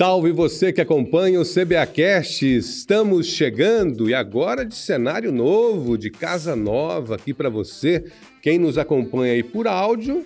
Salve você que acompanha o CBAcast. Estamos chegando e agora de cenário novo, de casa nova aqui para você. Quem nos acompanha aí por áudio,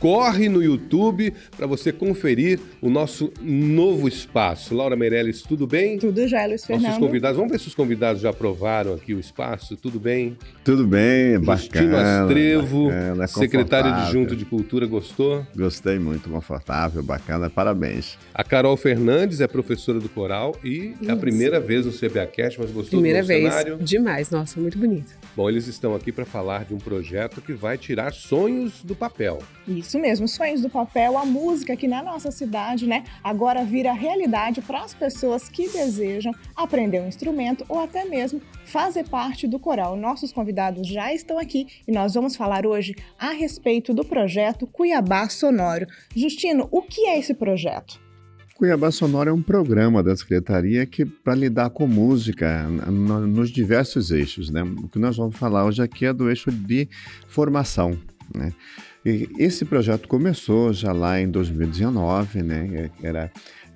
corre no YouTube para você conferir o nosso novo espaço. Laura Meirelles, tudo bem? Tudo já, Luiz Fernando. Nossos convidados, vamos ver se os convidados já aprovaram aqui o espaço, tudo bem? Tudo bem, Justino bacana. Astrevo, bacana, secretário confortável. adjunto de Cultura, gostou? Gostei muito, confortável, bacana, parabéns. A Carol Fernandes é professora do coral e é a Isso. primeira vez no CBAcast, mas gostou Primeira do vez. cenário? Demais, nossa, muito bonito. Bom, eles estão aqui para falar de um projeto que vai tirar sonhos do papel. Isso mesmo, sonhos do papel, a música aqui na nossa cidade, né? Agora vira realidade para as pessoas que desejam aprender um instrumento ou até mesmo fazer parte do coral. Nossos convidados já estão aqui e nós vamos falar hoje a respeito do projeto Cuiabá Sonoro. Justino, o que é esse projeto? Cuiabá Sonora é um programa da Secretaria que para lidar com música n- nos diversos eixos, né? O que nós vamos falar hoje aqui é do eixo de formação, né? E esse projeto começou já lá em 2019, né? Era,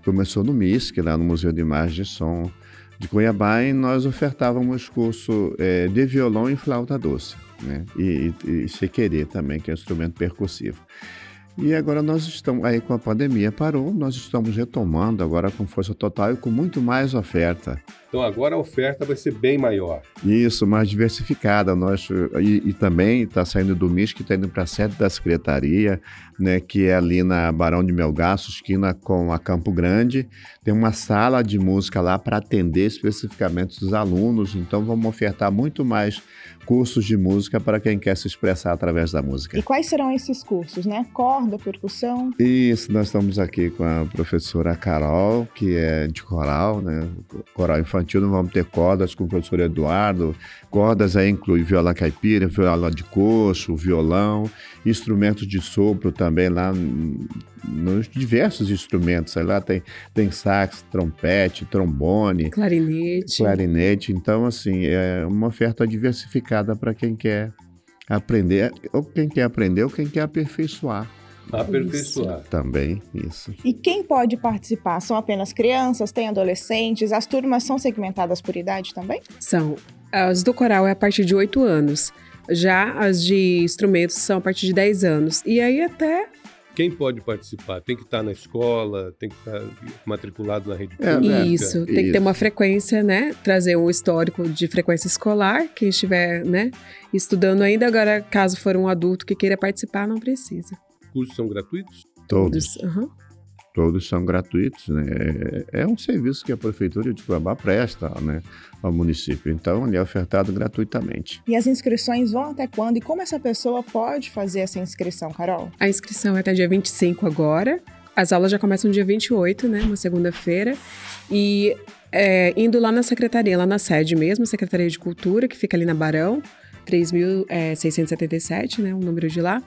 começou no MISC, lá no Museu de Imagem e Som de Cuiabá, e nós ofertávamos curso eh, de violão e flauta doce, né? E, e, e chequerê também, que é um instrumento percussivo. E agora nós estamos, aí com a pandemia parou, nós estamos retomando agora com força total e com muito mais oferta. Então agora a oferta vai ser bem maior. Isso, mais diversificada. Nós, e, e também está saindo do MIS, que está indo para a sede da Secretaria, né, que é ali na Barão de Melgaço, esquina com a Campo Grande. Tem uma sala de música lá para atender especificamente os alunos. Então vamos ofertar muito mais cursos de música para quem quer se expressar através da música. E quais serão esses cursos, né? Corda, percussão? Isso, nós estamos aqui com a professora Carol, que é de coral, né? Coral infantil, não vamos ter cordas com o professor Eduardo. Cordas aí inclui viola caipira, viola de coxo, violão, instrumentos de sopro também lá nos diversos instrumentos. Aí lá tem, tem sax, trompete, trombone, Clarinete. clarinete. Então, assim, é uma oferta diversificada para quem quer aprender, ou quem quer aprender, ou quem quer aperfeiçoar Aperfeiçoar. também, isso. E quem pode participar? São apenas crianças? Tem adolescentes? As turmas são segmentadas por idade também? São. As do coral é a partir de 8 anos. Já as de instrumentos são a partir de 10 anos. E aí até Quem pode participar? Tem que estar na escola, tem que estar matriculado na rede É, pública. né? isso, tem que ter uma Isso. frequência, né? Trazer um histórico de frequência escolar, quem estiver, né, estudando ainda. Agora, caso for um adulto que queira participar, não precisa. Cursos são gratuitos? Todos, Aham. todos são gratuitos, né? É, é um serviço que a prefeitura de Cuiabá presta, né, ao município. Então, ele é ofertado gratuitamente. E as inscrições vão até quando? E como essa pessoa pode fazer essa inscrição, Carol? A inscrição é até dia 25 agora. As aulas já começam dia 28, né? Uma segunda-feira. E é, indo lá na secretaria, lá na sede mesmo, Secretaria de Cultura, que fica ali na Barão, 3.677, né? O número de lá.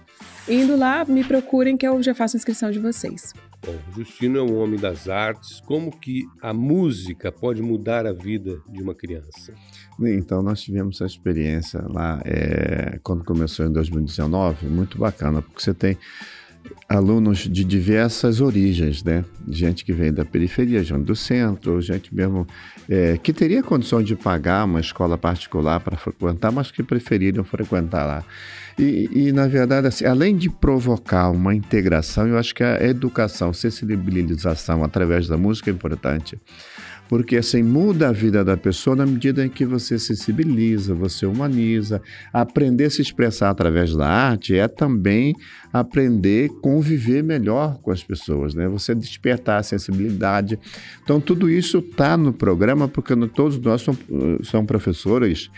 Indo lá, me procurem que eu já faço a inscrição de vocês. Bom, o Justino é um homem das artes. Como que a música pode mudar a vida de uma criança? Então, nós tivemos essa experiência lá, é, quando começou em 2019, muito bacana, porque você tem alunos de diversas origens, né? Gente que vem da periferia, gente do centro, gente mesmo é, que teria condições de pagar uma escola particular para frequentar, mas que preferiram frequentar lá. E, e, na verdade, assim, além de provocar uma integração, eu acho que a educação, sensibilização através da música é importante porque assim muda a vida da pessoa na medida em que você sensibiliza, você humaniza. Aprender a se expressar através da arte é também aprender a conviver melhor com as pessoas, né? Você despertar a sensibilidade. Então tudo isso está no programa porque todos nós somos, são professores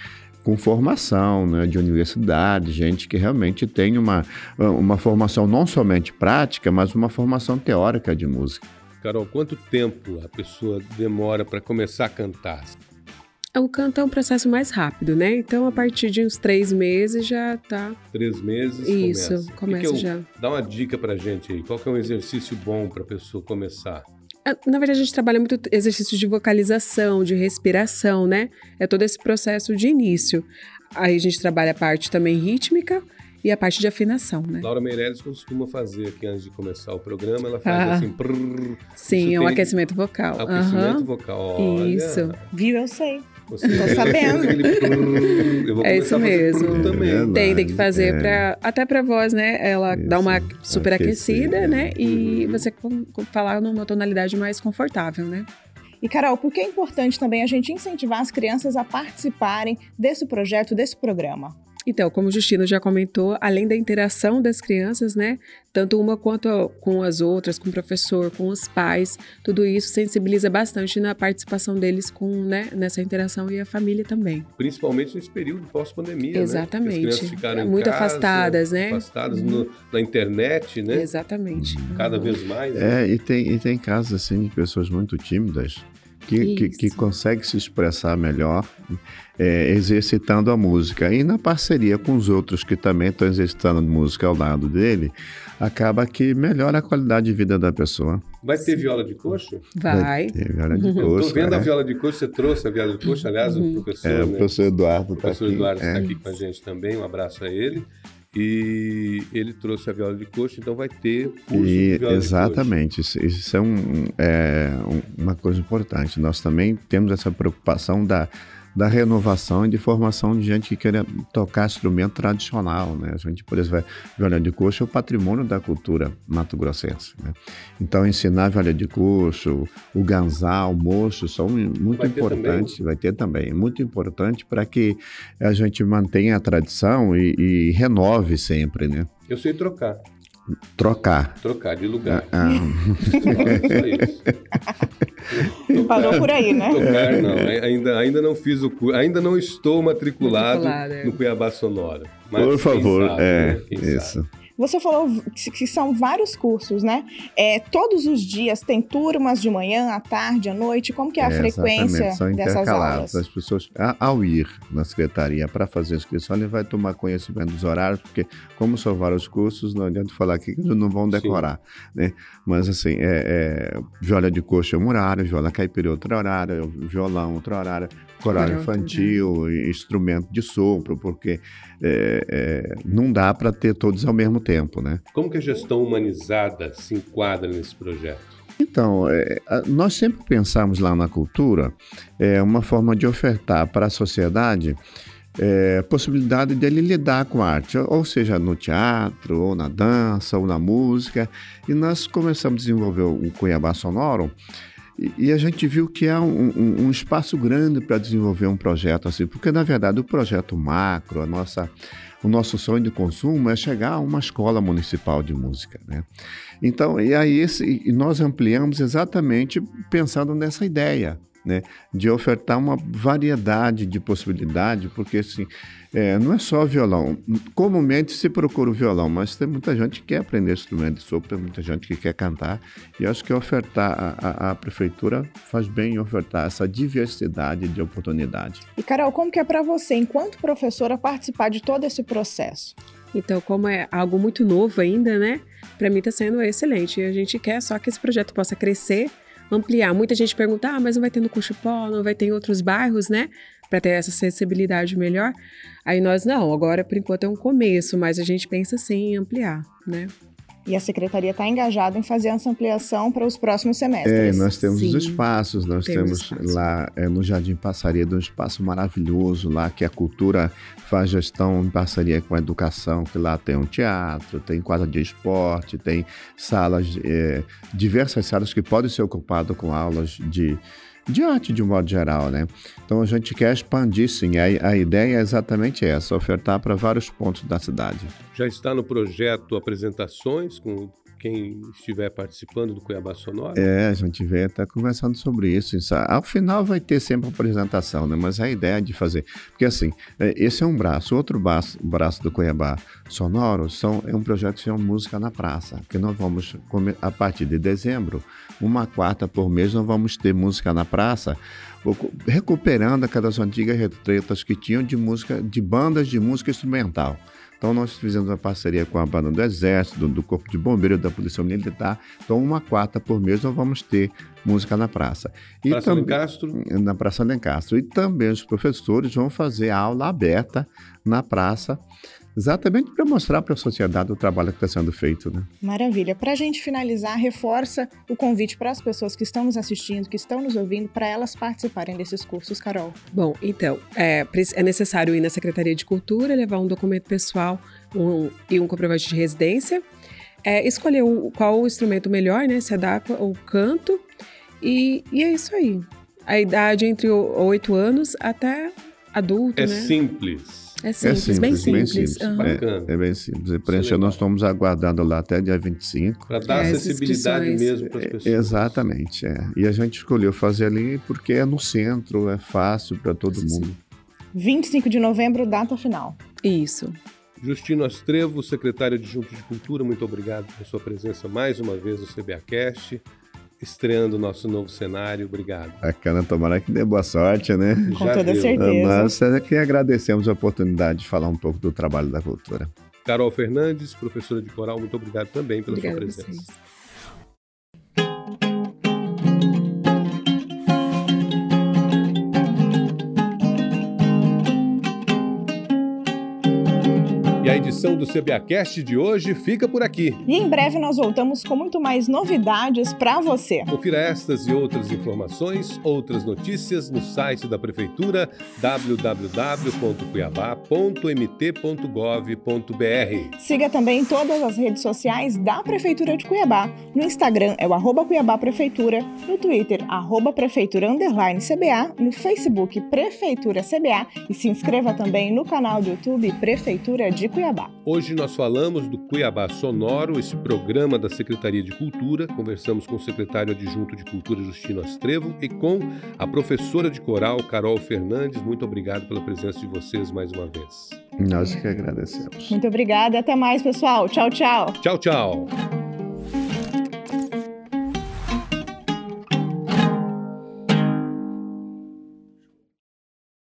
com formação né, de universidade, gente que realmente tem uma, uma formação não somente prática, mas uma formação teórica de música. Carol, quanto tempo a pessoa demora para começar a cantar? O canto é um processo mais rápido, né? Então, a partir de uns três meses já tá. Três meses? Isso, começa. O que começa que eu- já. Dá uma dica pra gente aí. Qual que é um exercício bom para a pessoa começar? Ah, Na verdade, a gente trabalha muito exercício de vocalização, de respiração, né? É todo esse processo de início. Aí a gente trabalha a parte também rítmica e a parte de afinação, né? Laura Meirelles costuma fazer aqui antes de começar o programa, ela faz ah, assim. Prrr, sim, é um aquecimento vocal. Aquecimento uhum. vocal. Olha. Isso. Viu? Eu sei. Você Tô sabendo. Eu vou é isso mesmo. Também. Tem, tem que fazer é. para até para voz, né? Ela isso. dá uma super aquecida, né? E você falar numa tonalidade mais confortável, né? E Carol, por que é importante também a gente incentivar as crianças a participarem desse projeto, desse programa? Então, como o Justino já comentou, além da interação das crianças, né, tanto uma quanto com as outras, com o professor, com os pais, tudo isso sensibiliza bastante na participação deles com, né, nessa interação e a família também. Principalmente nesse período pós-pandemia, Exatamente. Né? As crianças ficaram muito casa, afastadas, né? Afastadas uhum. no, na internet, né? Exatamente. Cada uhum. vez mais. Né? É, e tem, e tem casos assim de pessoas muito tímidas que, que, que, consegue se expressar melhor é, exercitando a música. E na parceria com os outros que também estão exercitando música ao lado dele, acaba que melhora a qualidade de vida da pessoa. Vai ter viola de coxo? Vai. Vai ter viola de coxo. Estou vendo é. a viola de coxo, você trouxe a viola de coxo, aliás, uhum. o professor. É, o professor Eduardo está aqui. O professor Eduardo está é. aqui com a gente também, um abraço a ele. E ele trouxe a viola de coxo, então vai ter curso e, de viola Exatamente, isso, isso, é, um, é uma coisa importante. Nós também temos essa preocupação da da renovação e de formação de gente que queira tocar instrumento tradicional, né? A gente, por exemplo, viola de coxo é o patrimônio da cultura mato-grossense, né? Então, ensinar viola de coxo, o ganzá, o mocho, são muito vai importantes, ter vai ter também, muito importante para que a gente mantenha a tradição e, e renove sempre, né? Eu sei trocar. Trocar. Trocar de lugar. Ah, Tocar, Parou por aí, né? Tocar, não. Ainda, ainda não fiz o curso, ainda não estou matriculado, matriculado é. no Cuiabá Sonora. Por favor, sabe, é, né? isso. Sabe. Você falou que são vários cursos, né? É, todos os dias tem turmas de manhã, à tarde, à noite. Como que é a é, frequência são dessas aulas? As pessoas, ao ir na secretaria para fazer a inscrição, ele vai tomar conhecimento dos horários, porque como são vários cursos, não adianta falar aqui que eles não vão decorar, Sim. né? Mas assim, é, é, viola de coxa é um horário, viola caipira é outro horário, violão outro horário, coral infantil, né? instrumento de sopro, porque é, é, não dá para ter todos ao mesmo tempo, né? Como que a gestão humanizada se enquadra nesse projeto? Então, é, nós sempre pensamos lá na cultura é, uma forma de ofertar para a sociedade é, possibilidade dele lidar com a arte, ou seja, no teatro, ou na dança, ou na música. E nós começamos a desenvolver o Cuiabá Sonoro e, a gente viu que há um, um, um espaço grande para desenvolver um projeto assim, porque na verdade o projeto macro, a nossa, o nosso sonho de consumo é chegar a uma escola municipal de música, né? Então, e aí esse, e nós ampliamos exatamente pensando nessa ideia, né, de ofertar uma variedade de possibilidades, porque assim, é, não é só violão. Comumente se procura o violão, mas tem muita gente que quer aprender instrumento de sopro, tem muita gente que quer cantar, e acho que ofertar, a, a, a prefeitura faz bem em ofertar essa diversidade de oportunidade. E Carol, como que é para você, enquanto professora, participar de todo esse processo? Então, como é algo muito novo ainda, né? Para mim está sendo excelente. A gente quer só que esse projeto possa crescer ampliar. Muita gente pergunta, ah, mas não vai ter no Cuxupó, não vai ter em outros bairros, né? Para ter essa acessibilidade melhor. Aí nós, não, agora por enquanto é um começo, mas a gente pensa sim em ampliar, né? E a secretaria está engajada em fazer essa ampliação para os próximos semestres. É, nós temos Sim, os espaços, nós temos, espaço. lá é, no Jardim Passaria um espaço maravilhoso lá que a cultura faz gestão em parceria com a educação, que lá tem um teatro, tem quadra de esporte, tem salas, é, diversas salas que podem ser ocupadas com aulas de de arte de um modo geral, né? Então a gente quer expandir sim, a, a ideia é exatamente essa, ofertar para vários pontos da cidade. Já está no projeto apresentações com quem estiver participando do Cuiabá Sonora? É, a gente vê, está conversando sobre isso. Ao final vai ter sempre apresentação, né? Mas a ideia de fazer. Porque assim, é, esse é um braço. Outro braço, braço do Cuiabá Sonoro são, é um projeto que chama Música na Praça. Que nós vamos, a partir de dezembro, uma quarta por mês, nós vamos ter música na praça recuperando aquelas antigas retretas que tinham de música, de bandas de música instrumental. Então nós fizemos uma parceria com a banda do Exército, do, Corpo de Bombeiros, da Polícia Militar. Então uma quarta por mês nós vamos ter música na praça. E praça Lencastro? Na Praça Lencastro. E também os professores vão fazer aula aberta na praça Exatamente para mostrar para a sociedade o trabalho que está sendo feito. Né? Maravilha. Para a gente finalizar, reforça o convite para as pessoas que estão nos assistindo, que estão nos ouvindo, para elas participarem desses cursos, Carol. Bom, então, é, é necessário ir na Secretaria de Cultura, levar um documento pessoal um, e um comprovante de residência, é, escolher o, qual o instrumento melhor, né? Se adequa ou canto, e, e é isso aí. A idade entre 8 anos até adulto, é né? Simples. É simples, é simples, bem simples. Bem simples. Uhum. É, é, bem simples. E preencher, nós estamos aguardando lá até dia 25. Para dar é, acessibilidade mesmo para as pessoas. exatamente, é. E a gente escolheu fazer ali porque é no centro, é fácil para todo Sim. mundo. 25 de novembro, data final. Isso. Justino Astrevo, secretário adjunto de Cultura, muito obrigado pela sua presença mais uma vez no CBAcast estreando o nosso novo cenário. Obrigado. Bacana, tomara que dê boa sorte, né? Com Já toda certeza. Nós é que agradecemos a oportunidade de falar um pouco do trabalho da cultura. Carol Fernandes, professora de coral, muito obrigado também pela Obrigada sua presença. Edição do CBAcast de hoje fica por aqui. E em breve nós voltamos com muito mais novidades para você. Confira estas e outras informações, outras notícias no site da Prefeitura www.cuiabá.mt.gov.br. Siga também todas as redes sociais da Prefeitura de Cuiabá. No Instagram é o arroba Cuiabá Prefeitura, no Twitter, arroba Prefeitura Underline CBA, no Facebook Prefeitura CBA e se inscreva também no canal do YouTube Prefeitura de Cuiabá. Hoje nós falamos do Cuiabá Sonoro, esse programa da Secretaria de Cultura. Conversamos com o secretário adjunto de Cultura, Justino Astrevo, e com a professora de coral, Carol Fernandes. Muito obrigado pela presença de vocês mais uma vez. Nós que agradecemos. Muito obrigada. Até mais, pessoal. Tchau, tchau. Tchau, tchau.